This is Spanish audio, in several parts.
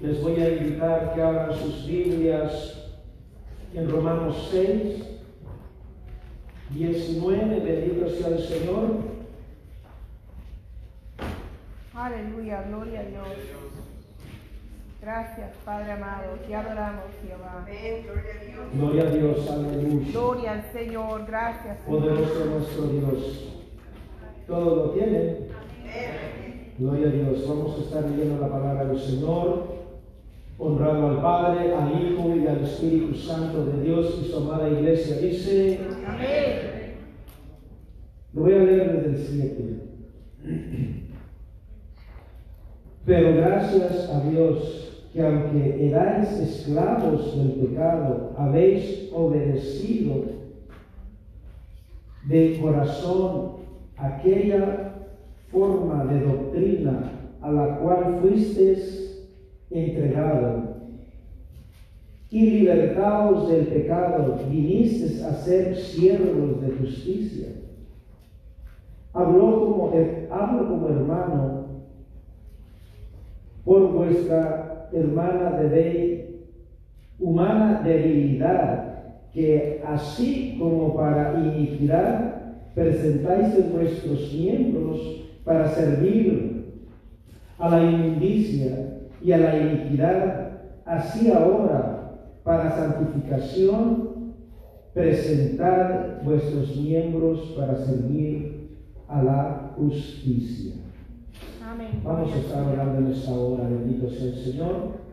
Les voy a invitar que abran sus Biblias en Romanos 6, 19, bendito sea el Señor. Aleluya, gloria a Dios. Gracias, Padre amado. Te adoramos, Jehová. Gloria a Dios, aleluya. Gloria al Señor. Gracias. Señor. Poderoso nuestro Dios. ¿Todo lo tiene? Gloria a Dios. Vamos a estar leyendo la palabra del Señor, honrando al Padre, al Hijo y al Espíritu Santo de Dios y su amada iglesia. Dice, Amén. voy a leer desde el 7. Pero gracias a Dios que aunque erais esclavos del pecado, habéis obedecido de corazón aquella forma de doctrina a la cual fuisteis entregado. Y libertados del pecado, vinisteis a ser siervos de justicia. Habló como, hablo como hermano por vuestra hermana de humana debilidad, que así como para iniquidad presentáis en vuestros miembros para servir a la inmundicia y a la iniquidad, así ahora para santificación presentad vuestros miembros para servir a la justicia. Amén. Vamos a estar orando en esta hora, bendito sea el Señor.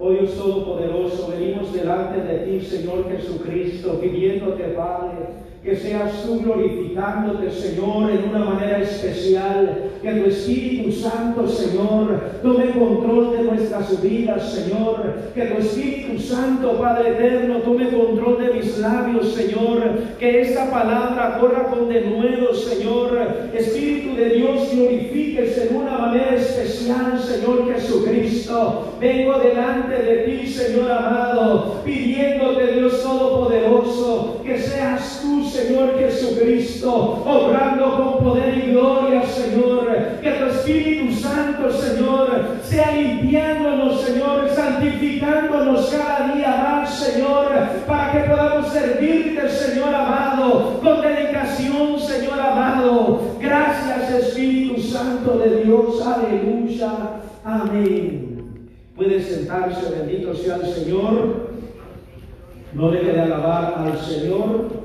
Hoy, Dios Todopoderoso, venimos delante de ti, Señor Jesucristo, pidiéndote, Padre, que seas tú glorificándote, Señor, en una manera especial, que tu Espíritu Santo, Señor, tome control de nuestras vidas, Señor, que tu Espíritu Santo, Padre eterno, tome control de mis labios, Señor, que esta palabra corra con denuedo, Señor, Espíritu de Dios, glorifíquese en una manera especial, Señor Jesucristo. Vengo delante de ti, Señor amado, pidiéndote, Dios Todopoderoso, que seas tú, Señor Jesucristo, obrando con poder y gloria, Señor. Que tu Espíritu Santo, Señor, sea limpiándonos, Señor, santificándonos cada día más, Señor, para que podamos servirte, Señor amado, con dedicación, Señor amado. Gracias, Espíritu Santo de Dios. Aleluya. Amén. Puede sentarse, bendito sea el Señor. No deje de alabar al Señor.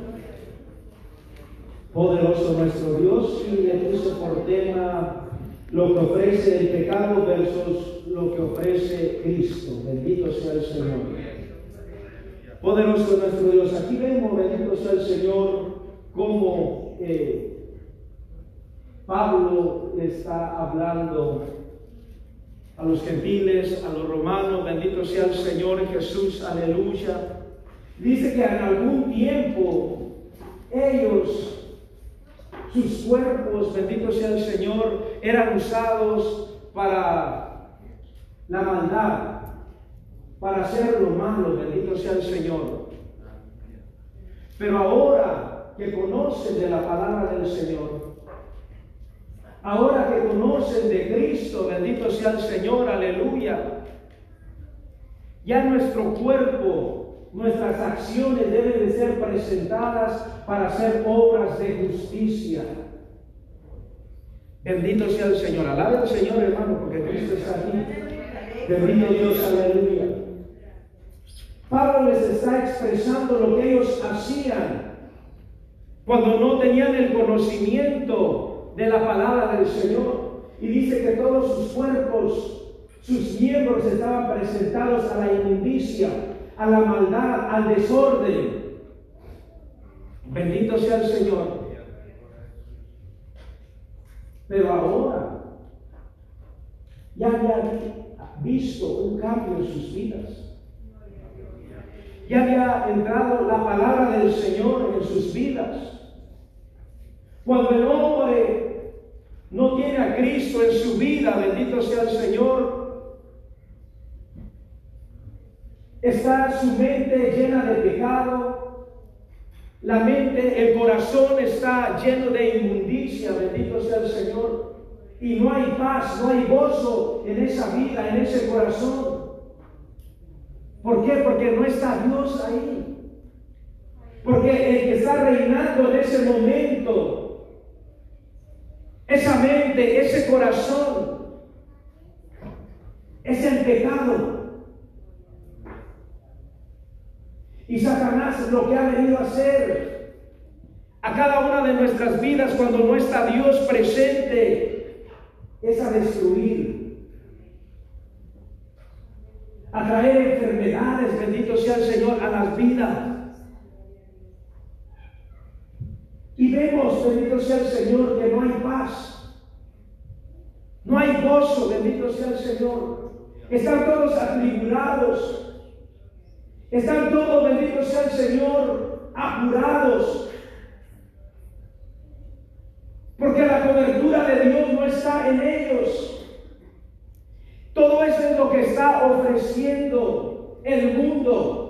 Poderoso nuestro Dios, y le puse por tema lo que ofrece el pecado versus lo que ofrece Cristo. Bendito sea el Señor. Poderoso nuestro Dios. Aquí vemos, bendito sea el Señor, cómo eh, Pablo está hablando a los gentiles, a los romanos, bendito sea el Señor Jesús, aleluya. Dice que en algún tiempo ellos sus cuerpos, bendito sea el Señor, eran usados para la maldad, para hacer lo malo, bendito sea el Señor. Pero ahora que conocen de la palabra del Señor, ahora que conocen de Cristo, bendito sea el Señor, aleluya, ya nuestro cuerpo, nuestras acciones deben de ser presentadas para hacer obras de justicia. Bendito sea el Señor. Alabe al Señor, hermano, porque Cristo está aquí. Bendito Dios, aleluya. Pablo les está expresando lo que ellos hacían cuando no tenían el conocimiento de la palabra del Señor. Y dice que todos sus cuerpos, sus miembros estaban presentados a la inmundicia, a la maldad, al desorden. Bendito sea el Señor. Pero ahora ya había visto un cambio en sus vidas. Ya había entrado la palabra del Señor en sus vidas. Cuando el hombre no tiene a Cristo en su vida, bendito sea el Señor, está su mente llena de pecado, la mente, el corazón está lleno de inmundicia, bendito sea el Señor. Y no hay paz, no hay gozo en esa vida, en ese corazón. ¿Por qué? Porque no está Dios ahí. Porque el que está reinando en ese momento, esa mente, ese corazón, es el pecado. Y Satanás lo que ha venido a hacer a cada una de nuestras vidas cuando no está Dios presente es a destruir, a traer enfermedades, bendito sea el Señor, a las vidas. Y vemos, bendito sea el Señor, que no hay paz. No hay gozo, bendito sea el Señor. Están todos atribulados. Están todos, bendito sea el Señor, apurados. Porque la cobertura de Dios no está en ellos. Todo eso es lo que está ofreciendo el mundo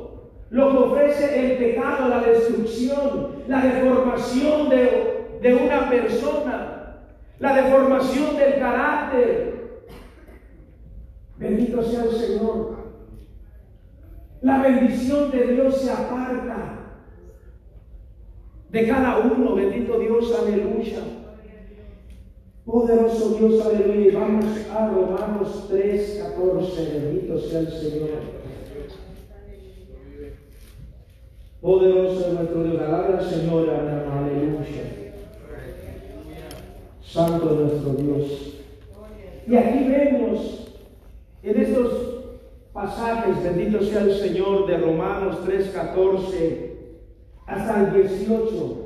lo que ofrece el pecado, la destrucción, la deformación de, de una persona, la deformación del carácter. Bendito sea el Señor. La bendición de Dios se aparta de cada uno. Bendito Dios, aleluya. Poderoso Dios, aleluya. Vamos a Romanos 3, 14. Bendito sea el Señor. Poderoso es nuestro Dios. Alabe al Señor, aleluya. Santo es nuestro Dios. Y aquí vemos en estos pasajes, bendito sea el Señor, de Romanos 3, 14 hasta el 18,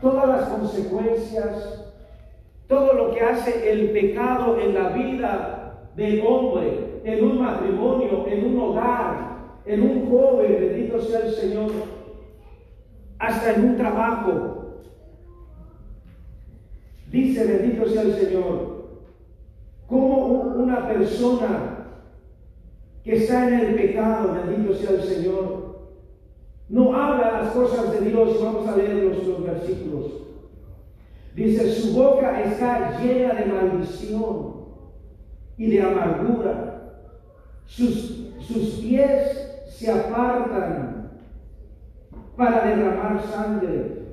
todas las consecuencias, todo lo que hace el pecado en la vida del hombre, en un matrimonio, en un hogar, en un joven, bendito sea el Señor, hasta en un trabajo. Dice, bendito sea el Señor, como una persona que está en el pecado, bendito sea el Señor, no habla las cosas de Dios. Vamos a leer los, los versículos. Dice, su boca está llena de maldición y de amargura. Sus, sus pies se apartan para derramar sangre.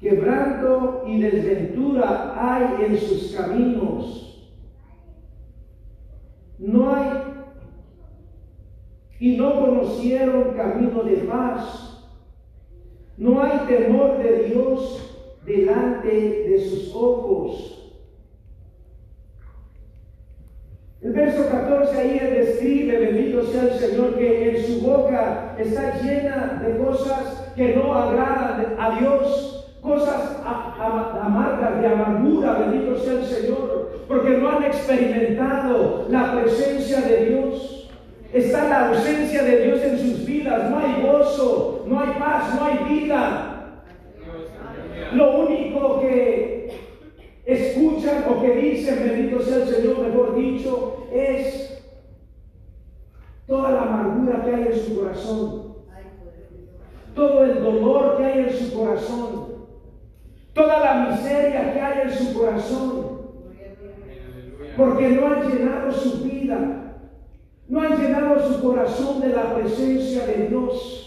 Quebranto y desventura hay en sus caminos. No hay y no conocieron camino de paz. No hay temor de Dios delante de sus ojos. El verso 14 ahí describe, bendito sea el Señor, que en su boca está llena de cosas que no agradan a Dios, cosas amargas, de amargura, bendito sea el Señor, porque no han experimentado la presencia de Dios. Está la ausencia de Dios en sus vidas, no hay gozo, no hay paz, no hay vida. Lo único que escuchan o que dicen, bendito sea el Señor, mejor dicho, es toda la amargura que hay en su corazón, todo el dolor que hay en su corazón, toda la miseria que hay en su corazón, porque no han llenado su vida, no han llenado su corazón de la presencia de Dios.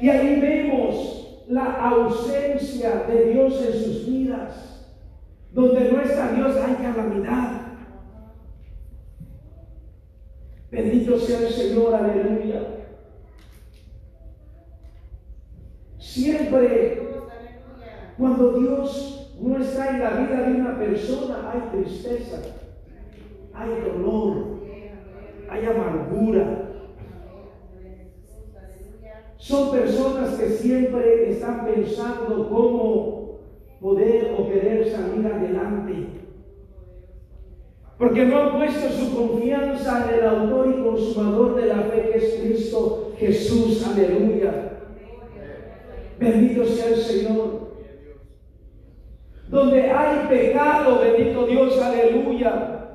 Y ahí vemos la ausencia de Dios en sus vidas. Donde no está Dios hay calamidad. Bendito sea el Señor, aleluya. Cuando Dios no está en la vida de una persona, hay tristeza, hay dolor, hay amargura, son personas que siempre están pensando cómo poder o querer salir adelante. Porque no han puesto su confianza en el autor y consumador de la fe que es Cristo Jesús. Aleluya. Bendito sea el Señor. Donde hay pecado, bendito Dios, aleluya.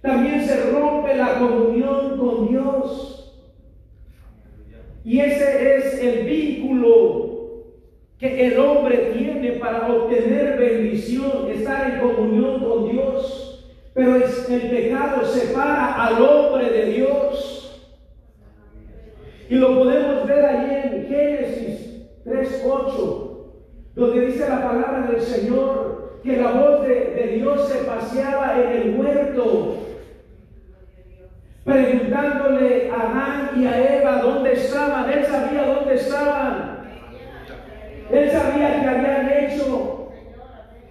También se rompe la comunión con Dios. Y ese es el vínculo que el hombre tiene para obtener bendición, estar en comunión con separa al hombre de Dios. Y lo podemos ver ahí en Génesis 3.8, donde dice la palabra del Señor que la voz de, Dios se paseaba en el huerto preguntándole a Adán y a Eva dónde estaban. Él sabía dónde estaban. Él sabía que habían hecho.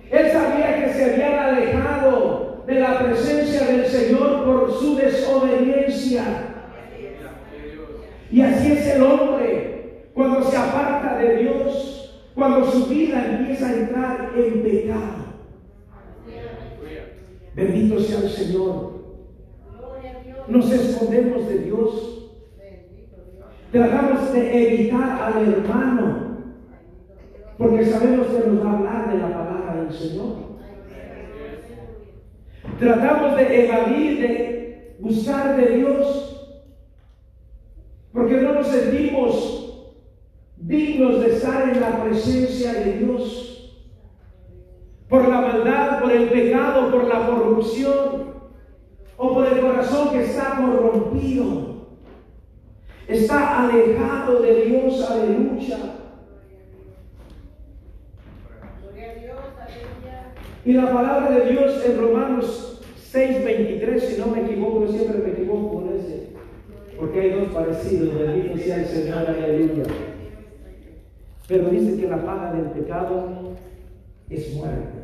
Él sabía que se habían alejado de la presencia del Señor por su desobediencia. Y así es el hombre cuando se aparta de Dios, cuando su vida empieza a entrar en pecado. Bendito sea el Señor. Nos escondemos de Dios. Tratamos de evitar al hermano porque sabemos que nos va a hablar de la palabra del Señor. Tratamos de evadir, de buscar de Dios, porque no nos sentimos dignos de estar en la presencia de Dios. Por la maldad, por el pecado, por la corrupción, o por el corazón que está corrompido. Está alejado de Dios, aleluya. Y la palabra de Dios en Romanos 6:23, si no me equivoco, siempre me equivoco con ese, porque hay dos parecidos, bendito sea el Señor, aleluya. Pero dice que la paga del pecado es muerte.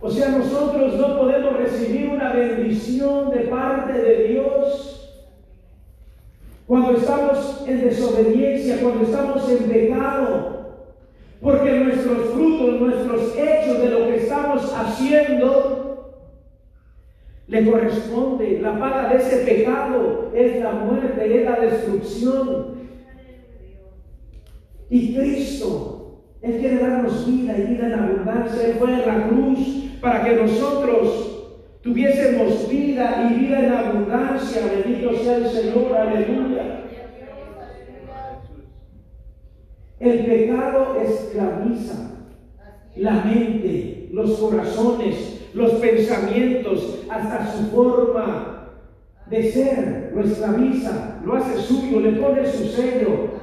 O sea, nosotros no podemos recibir una bendición de parte de Dios cuando estamos en desobediencia, cuando estamos en pecado. Porque nuestros frutos, nuestros hechos de lo que estamos haciendo, le corresponde. La paga de ese pecado es la muerte, es la destrucción. Y Cristo, Él quiere darnos vida y vida en abundancia. Él fue en la cruz para que nosotros tuviésemos vida y vida en abundancia. Bendito sea el Señor, aleluya. El pecado esclaviza la mente, los corazones, los pensamientos, hasta su forma de ser, lo esclaviza, lo hace suyo, le pone su sello.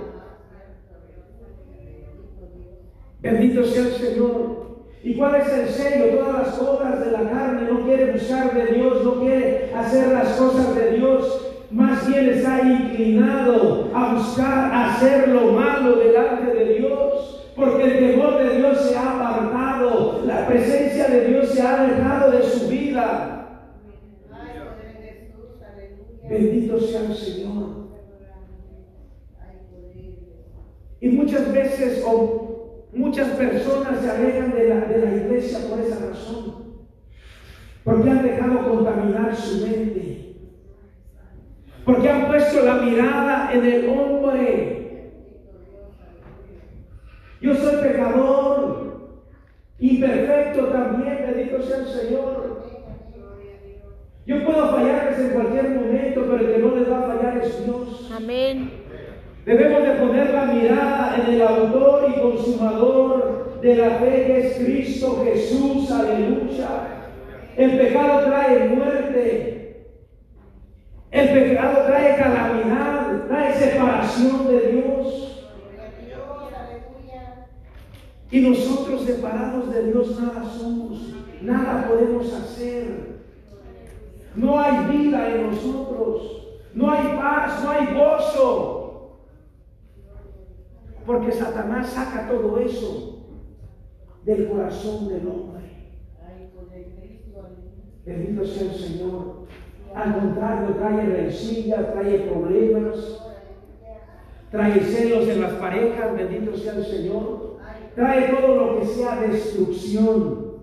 Bendito sea el Señor. ¿Y cuál es el sello? Todas las obras de la carne no quiere buscar de Dios, no quiere hacer las cosas de Dios. Más bien está inclinado a buscar hacer lo malo delante de Dios. Porque el temor de Dios se ha apartado, la presencia de Dios se ha alejado de su vida. Bendito sea el Señor. Y muchas veces, Muchas personas se alejan de la, de la iglesia por esa razón. Porque han dejado contaminar su mente. Porque han puesto la mirada en el hombre. Yo soy pecador, imperfecto también, bendito sea el Señor. Yo puedo fallarles en cualquier momento, pero el que no les va a fallar es Dios. Amén. Debemos de poner la mirada en el autor y consumador de la fe que es Cristo Jesús, aleluya. El pecado trae muerte. El pecado trae calamidad, trae separación de Dios. Y nosotros separados de Dios nada somos, nada podemos hacer. No hay vida en nosotros, no hay paz, no hay gozo. Porque Satanás saca todo eso del corazón del hombre. Bendito sea el Señor. Al contrario, trae rencilla, trae problemas, trae celos en las parejas, bendito sea el Señor. Trae todo lo que sea destrucción.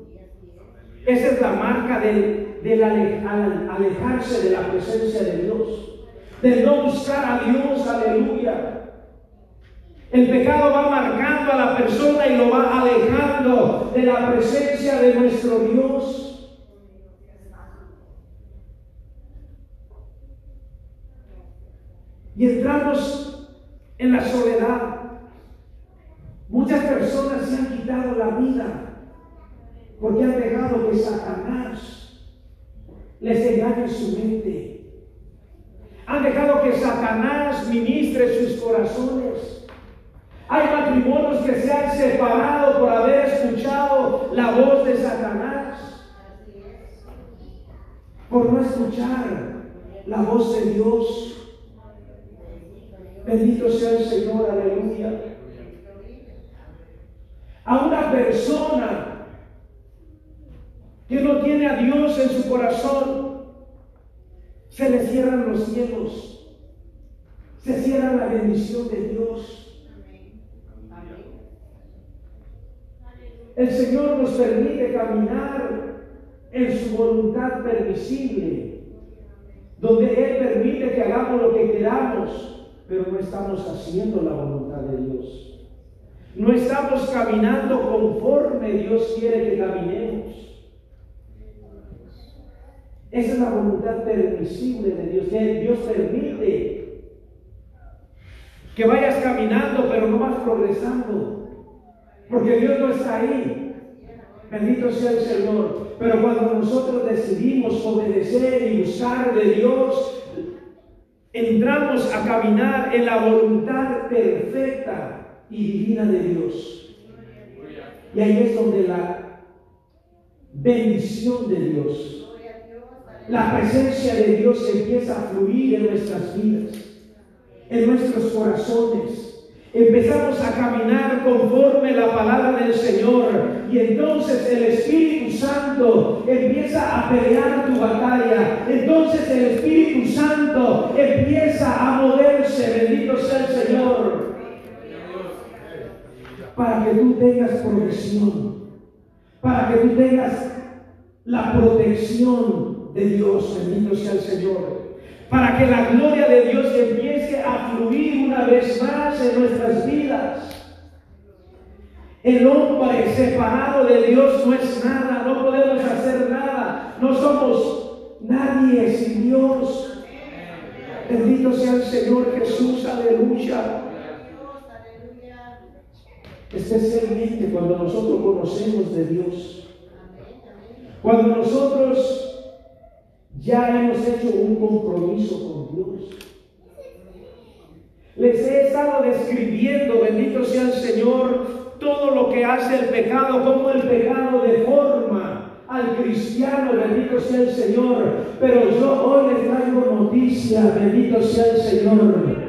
Esa es la marca del, del alejarse de la presencia de Dios, de no buscar a Dios, aleluya. El pecado va marcando a la persona y lo va alejando de la presencia de nuestro Dios. Y entramos en la soledad. Muchas personas se han quitado la vida porque han dejado que Satanás les engañe su mente. Han dejado que Satanás ministre sus corazones. Hay matrimonios que se han separado por haber escuchado la voz de Satanás. Por no escuchar la voz de Dios. Bendito sea el Señor, aleluya. A una persona que no tiene a Dios en su corazón, se le cierran los cielos, se cierra la bendición de Dios. El Señor nos permite caminar en su voluntad permisible, donde Él permite que hagamos lo que queramos, pero no estamos haciendo la voluntad de Dios. No estamos caminando conforme Dios quiere que caminemos. Esa es la voluntad permisible de Dios. Dios permite que vayas caminando, pero no vas progresando. Porque Dios no está ahí. Bendito sea el Señor. Pero cuando nosotros decidimos obedecer y buscar de Dios, entramos a caminar en la voluntad perfecta y divina de Dios. Y ahí es donde la bendición de Dios, la presencia de Dios empieza a fluir en nuestras vidas, en nuestros corazones Empezamos a caminar conforme la palabra del Señor. Y entonces el Espíritu Santo empieza a pelear tu batalla. Entonces el Espíritu Santo empieza a moverse, bendito sea el Señor, para que tú tengas provisión, para que tú tengas la protección de Dios, bendito sea el Señor para que la gloria de Dios empiece a fluir una vez más en nuestras vidas. El hombre separado de Dios no es nada, no podemos hacer nada, no somos nadie sin Dios. Bendito sea el Señor Jesús, aleluya. Especialmente cuando nosotros conocemos de Dios. Cuando nosotros ya hemos hecho un compromiso con Dios. Les he estado describiendo, bendito sea el Señor, todo lo que hace el pecado, como el pecado deforma al cristiano, bendito sea el Señor. Pero yo hoy les traigo noticia, bendito sea el Señor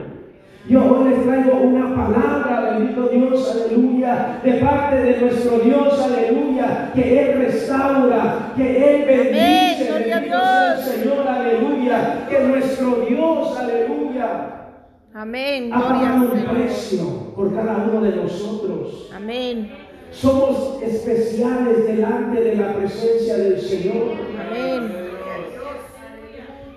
yo hoy les traigo una palabra, bendito Dios, aleluya, de parte de nuestro Dios, aleluya, que Él restaura, que Él bendice, bendito sea el Señor, aleluya, que nuestro Dios, aleluya, Amén. ha pagado un precio por cada uno de nosotros. Amén. Somos especiales delante de la presencia del Señor. Amén.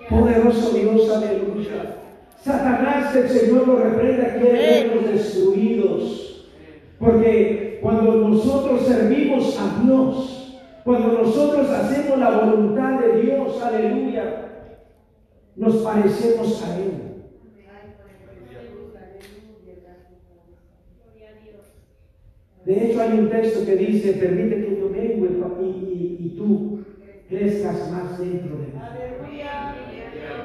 Poderoso Dios, aleluya. Satanás, el Señor lo reprenda, quiere vernos destruidos. Porque cuando nosotros servimos a Dios, cuando nosotros hacemos la voluntad de Dios, aleluya, nos parecemos a Él. De hecho, hay un texto que dice, permite que yo venga y, y, y tú crezcas más dentro de mí.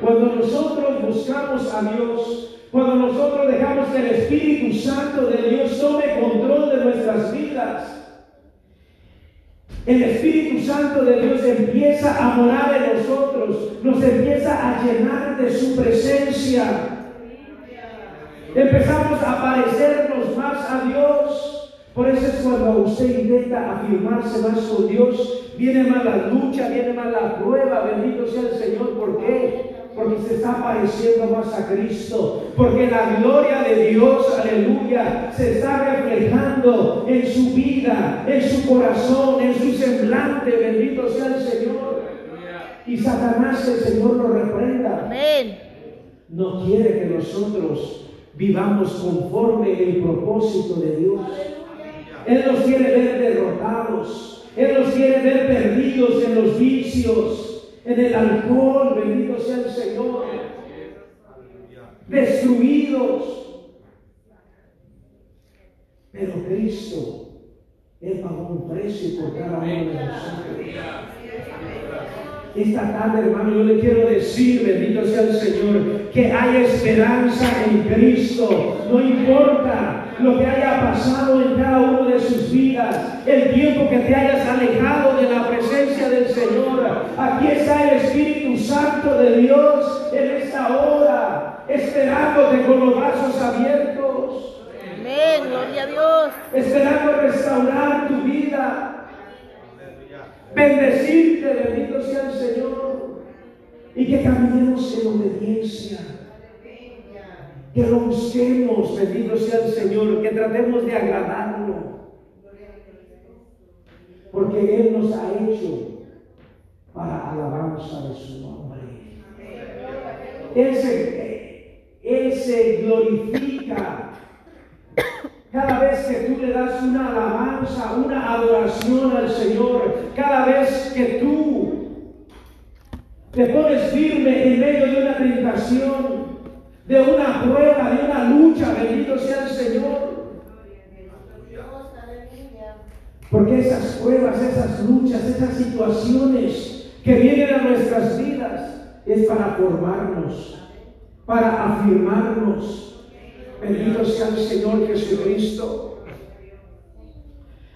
Cuando nosotros buscamos a Dios, cuando nosotros dejamos que el Espíritu Santo de Dios tome control de nuestras vidas, el Espíritu Santo de Dios empieza a morar en nosotros, nos empieza a llenar de su presencia. Empezamos a parecernos más a Dios. Por eso es cuando usted intenta afirmarse más con Dios, viene más la lucha, viene más la prueba, bendito sea el Señor. ¿Por qué? Porque se está pareciendo más a Cristo. Porque la gloria de Dios, aleluya, se está reflejando en su vida, en su corazón, en su semblante. Bendito sea el Señor. Y Satanás, el Señor lo reprenda. Amén. No quiere que nosotros vivamos conforme el propósito de Dios. Él nos quiere ver derrotados. Él nos quiere ver perdidos en los vicios, en el alcohol, bendito sea el Señor. Destruidos. Pero Cristo, Él pagó un precio por cada uno de nosotros. Esta tarde, hermano, yo le quiero decir, bendito sea el Señor, que hay esperanza en Cristo. No importa lo que haya pasado en cada uno de sus vidas, el tiempo que te hayas alejado de la presencia del Señor. Aquí está el Espíritu Santo de Dios en esta hora, esperándote con los brazos abiertos. Amén, gloria a Dios. Esperando restaurar tu vida. Bendecirte, bendito sea el Señor. Y que caminemos en obediencia. Que lo busquemos, bendito sea el Señor. Que tratemos de agradarlo. Porque Él nos ha hecho para alabanza de su nombre. Él se, Él se glorifica cada vez que tú le das una alabanza, una adoración al Señor, cada vez que tú te pones firme en medio de una tentación, de una prueba, de una lucha, bendito sea el Señor. Porque esas pruebas, esas luchas, esas situaciones que vienen a nuestras vidas es para formarnos, para afirmarnos, Bendito sea el Señor Jesucristo.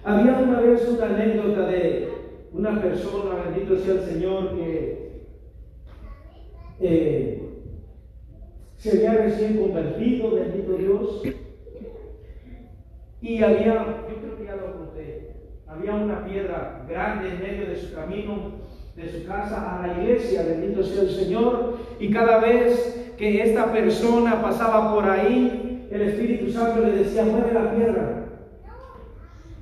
Había una vez una anécdota de una persona, bendito sea el Señor, que eh, se había recién convertido, bendito Dios, y había, yo creo que ya lo conté, había una piedra grande en medio de su camino, de su casa a la iglesia, bendito sea el Señor, y cada vez que esta persona pasaba por ahí, el Espíritu Santo le decía, mueve la piedra.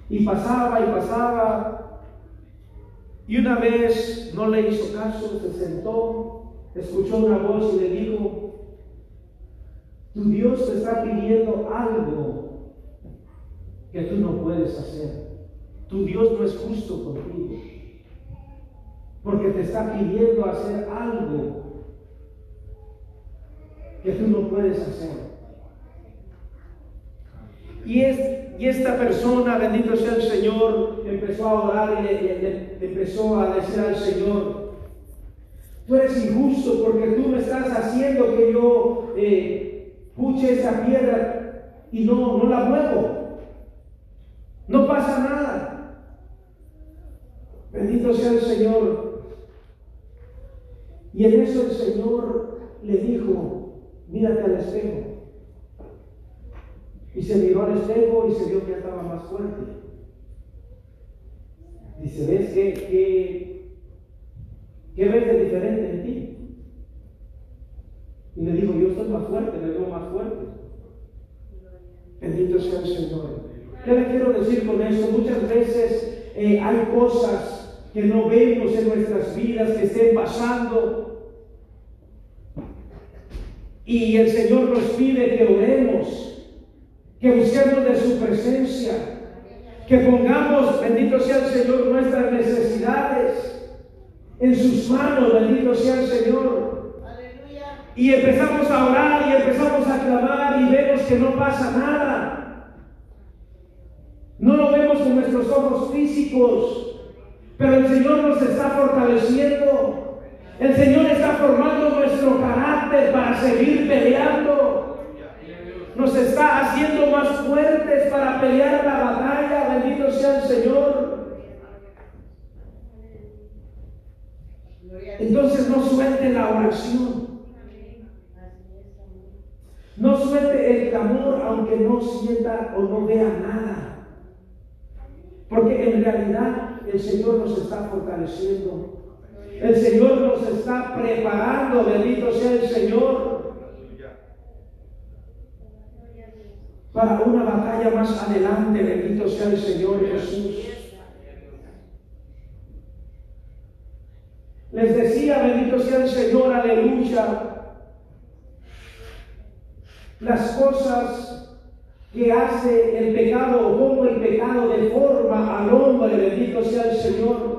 Y pasaba y pasaba. Y una vez no le hizo caso, se sentó, escuchó una voz y le dijo, tu Dios te está pidiendo algo que tú no puedes hacer. Tu Dios no es justo contigo. Porque te está pidiendo hacer algo que tú no puedes hacer. Y, es, y esta persona, bendito sea el Señor, empezó a orar y empezó a decir al Señor, tú eres injusto porque tú me estás haciendo que yo eh, puche esa piedra y no, no la muevo. No pasa nada. Bendito sea el Señor. Y en eso el Señor le dijo, mírate al espejo. Y se miró al espejo y se vio que estaba más fuerte. Dice, ¿ves qué, qué, ves de diferente en ti? Y le dijo, yo estoy más fuerte, me veo más fuerte. Bendito sea el Señor. ¿Qué le quiero decir con eso? Muchas veces eh, hay cosas que no vemos en nuestras vidas que estén pasando. Y el Señor nos pide que oremos que busquemos de su presencia, que pongamos, bendito sea el Señor, nuestras necesidades en sus manos, bendito sea el Señor. Y empezamos a orar y empezamos a clamar y vemos que no pasa nada. No lo vemos con nuestros ojos físicos, pero el Señor nos está fortaleciendo. El Señor está formando nuestro carácter para seguir peleando nos está haciendo más fuertes para pelear la batalla. Bendito sea el Señor. Entonces no suelte la oración. No suelte el clamor aunque no sienta o no vea nada. Porque en realidad el Señor nos está fortaleciendo. El Señor nos está preparando. Bendito sea el Señor para una batalla más adelante. Bendito sea el Señor Jesús. Les decía, bendito sea el Señor, aleluya. Las cosas que hace el pecado o como el pecado deforma al hombre, bendito sea el Señor.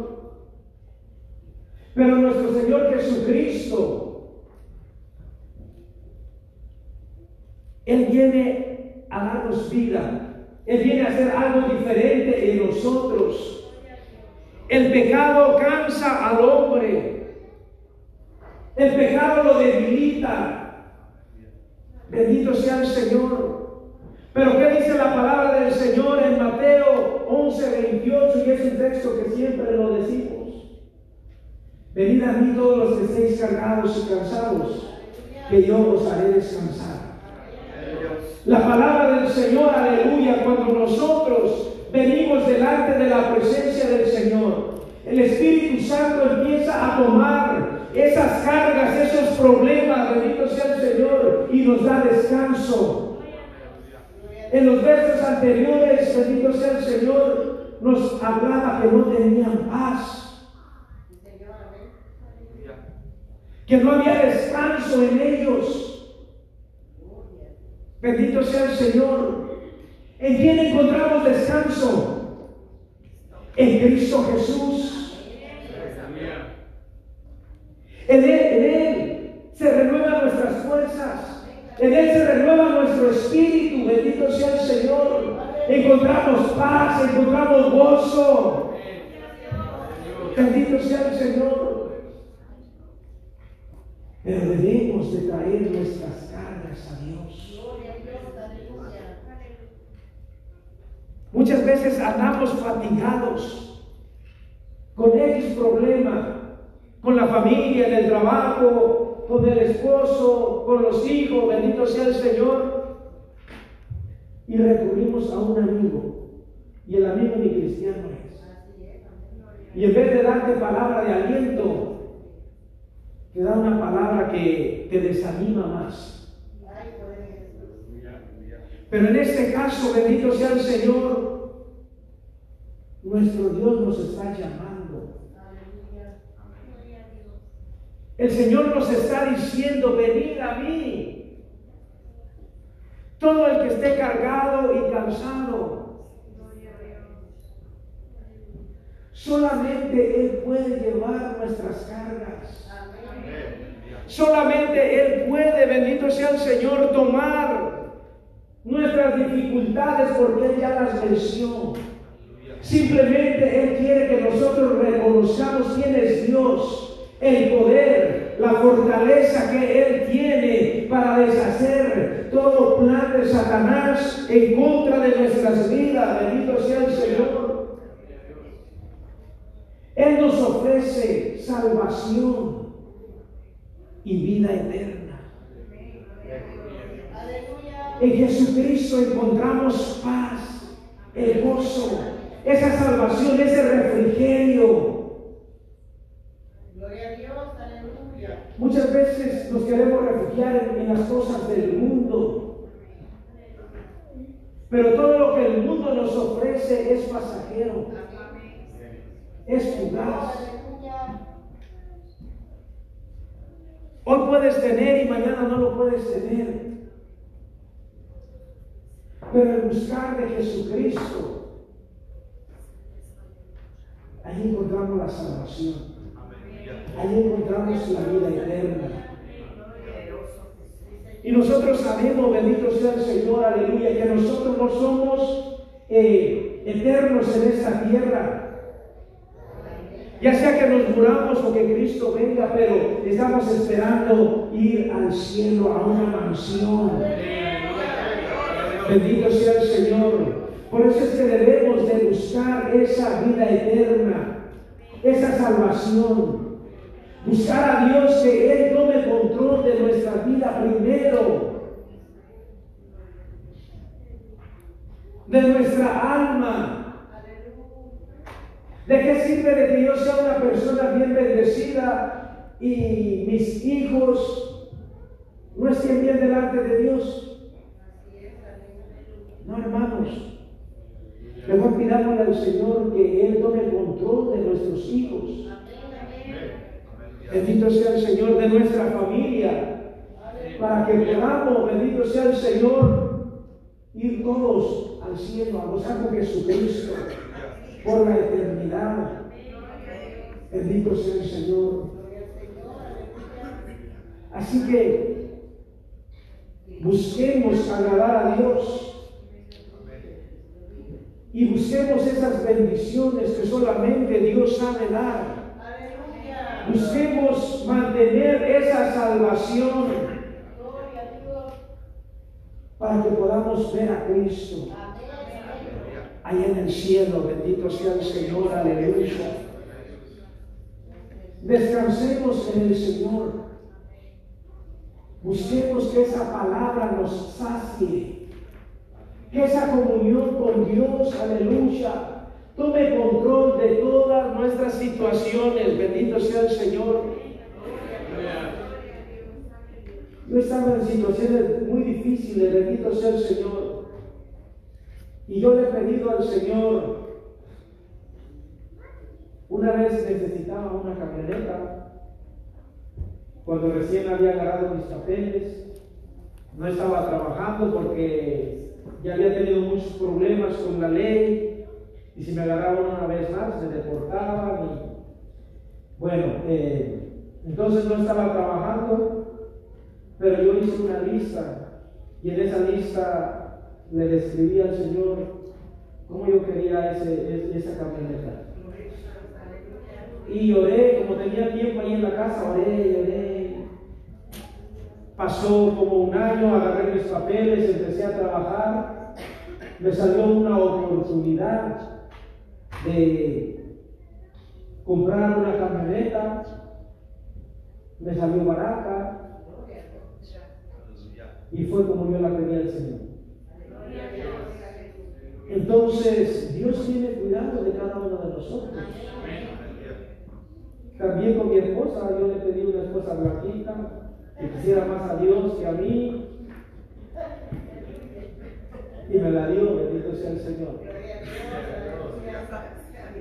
Pero nuestro Señor Jesucristo, Él viene a darnos vida. Él viene a hacer algo diferente en nosotros. El pecado cansa al hombre. El pecado lo debilita. Bendito sea el Señor. Pero ¿qué dice la palabra del Señor en Mateo 11, 28? Y es un texto que siempre lo decimos. Venid a mí todos los que estéis cargados y cansados, que yo os haré descansar. La palabra del Señor, aleluya, cuando nosotros venimos delante de la presencia del Señor, el Espíritu Santo empieza a tomar esas cargas, esos problemas, bendito sea el Señor, y nos da descanso. En los versos anteriores, bendito sea el Señor, nos hablaba que no tenían paz, que no había descanso en ellos. Bendito sea el Señor. ¿En quién encontramos descanso? En Cristo Jesús. En Él, en Él se renuevan nuestras fuerzas. En Él se renueva nuestro espíritu. Bendito sea el Señor. Encontramos paz, encontramos gozo. Bendito sea el Señor. Pero debemos de traer nuestras cargas a Dios. Muchas veces andamos fatigados con X problema, con la familia, en el trabajo, con el esposo, con los hijos, bendito sea el Señor. Y recurrimos a un amigo, y el amigo ni cristiano es. Y en vez de darte palabra de aliento, te da una palabra que te desanima más. Pero en este caso, bendito sea el Señor, nuestro Dios nos está llamando. El Señor nos está diciendo, venid a mí. Todo el que esté cargado y cansado. Solamente Él puede llevar nuestras cargas. Solamente Él puede, bendito sea el Señor, tomar nuestras dificultades porque Él ya las venció. Simplemente Él quiere que nosotros reconozcamos quién es Dios, el poder, la fortaleza que Él tiene para deshacer todo plan de Satanás en contra de nuestras vidas. Bendito sea el Señor. Él nos ofrece salvación y vida eterna. En Jesucristo encontramos paz, el gozo, esa salvación, ese refrigerio. Gloria a Dios, aleluya. Muchas veces nos queremos refugiar en, las cosas del mundo. Pero todo lo que el mundo nos ofrece es pasajero. Es fugaz. Hoy puedes tener y mañana no lo puedes tener. Pero el buscar de Jesucristo, ahí encontramos la salvación. Ahí encontramos la vida eterna. Y nosotros sabemos, bendito sea el Señor, aleluya, que nosotros no somos eh, eternos en esta tierra. Ya sea que nos muramos o que Cristo venga, pero estamos esperando ir al cielo, a una mansión. Bendito sea el Señor. Por eso es que debemos de buscar esa vida eterna, esa salvación. Buscar a Dios que Él tome control de nuestra vida primero. De nuestra alma. ¿De qué sirve de que yo sea una persona bien bendecida y mis hijos no estén bien delante de Dios? No, hermanos. Mejor pidámosle al Señor que Él tome control de nuestros hijos. Bendito sea el Señor de nuestra familia. Para que podamos, bendito sea el Señor, ir todos al cielo a gozar con Jesucristo por la eternidad. Bendito sea el Señor. Así que busquemos agradar a Dios y busquemos esas bendiciones que solamente Dios sabe dar. Busquemos mantener esa salvación para que podamos ver a Cristo ahí en el cielo. Bendito sea el Señor, aleluya. Descansemos en el Señor. Busquemos que esa palabra nos sacie. Esa comunión con Dios, aleluya, tome control de todas nuestras situaciones. Bendito sea el Señor. Yo estaba en situaciones muy difíciles, bendito sea el Señor. Y yo le he pedido al Señor, una vez necesitaba una camioneta, cuando recién había agarrado mis papeles, no estaba trabajando porque ya había tenido muchos problemas con la ley y si me agarraban una vez más me deportaban y bueno, eh, entonces no estaba trabajando, pero yo hice una lista y en esa lista le describí al Señor cómo yo quería ese, es- esa camioneta. Y oré, como tenía tiempo ahí en la casa, oré, oré. Pasó como un año, agarré mis papeles, empecé a trabajar. Me salió una oportunidad de comprar una camioneta. Me salió barata y fue como yo la pedí al Señor. Entonces, Dios tiene cuidado de cada uno de nosotros. También con mi esposa, yo le pedí una esposa blanquita, que quisiera más a Dios que a mí. Y me la dio, bendito sea el Señor.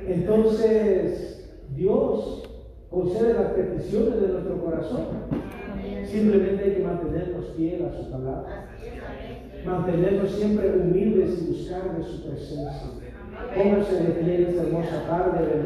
Entonces, Dios concede las peticiones de nuestro corazón. Simplemente hay que mantenernos fiel a su palabra. Mantenernos siempre humildes y buscar de su presencia. Pónganse de pie en esta hermosa tarde,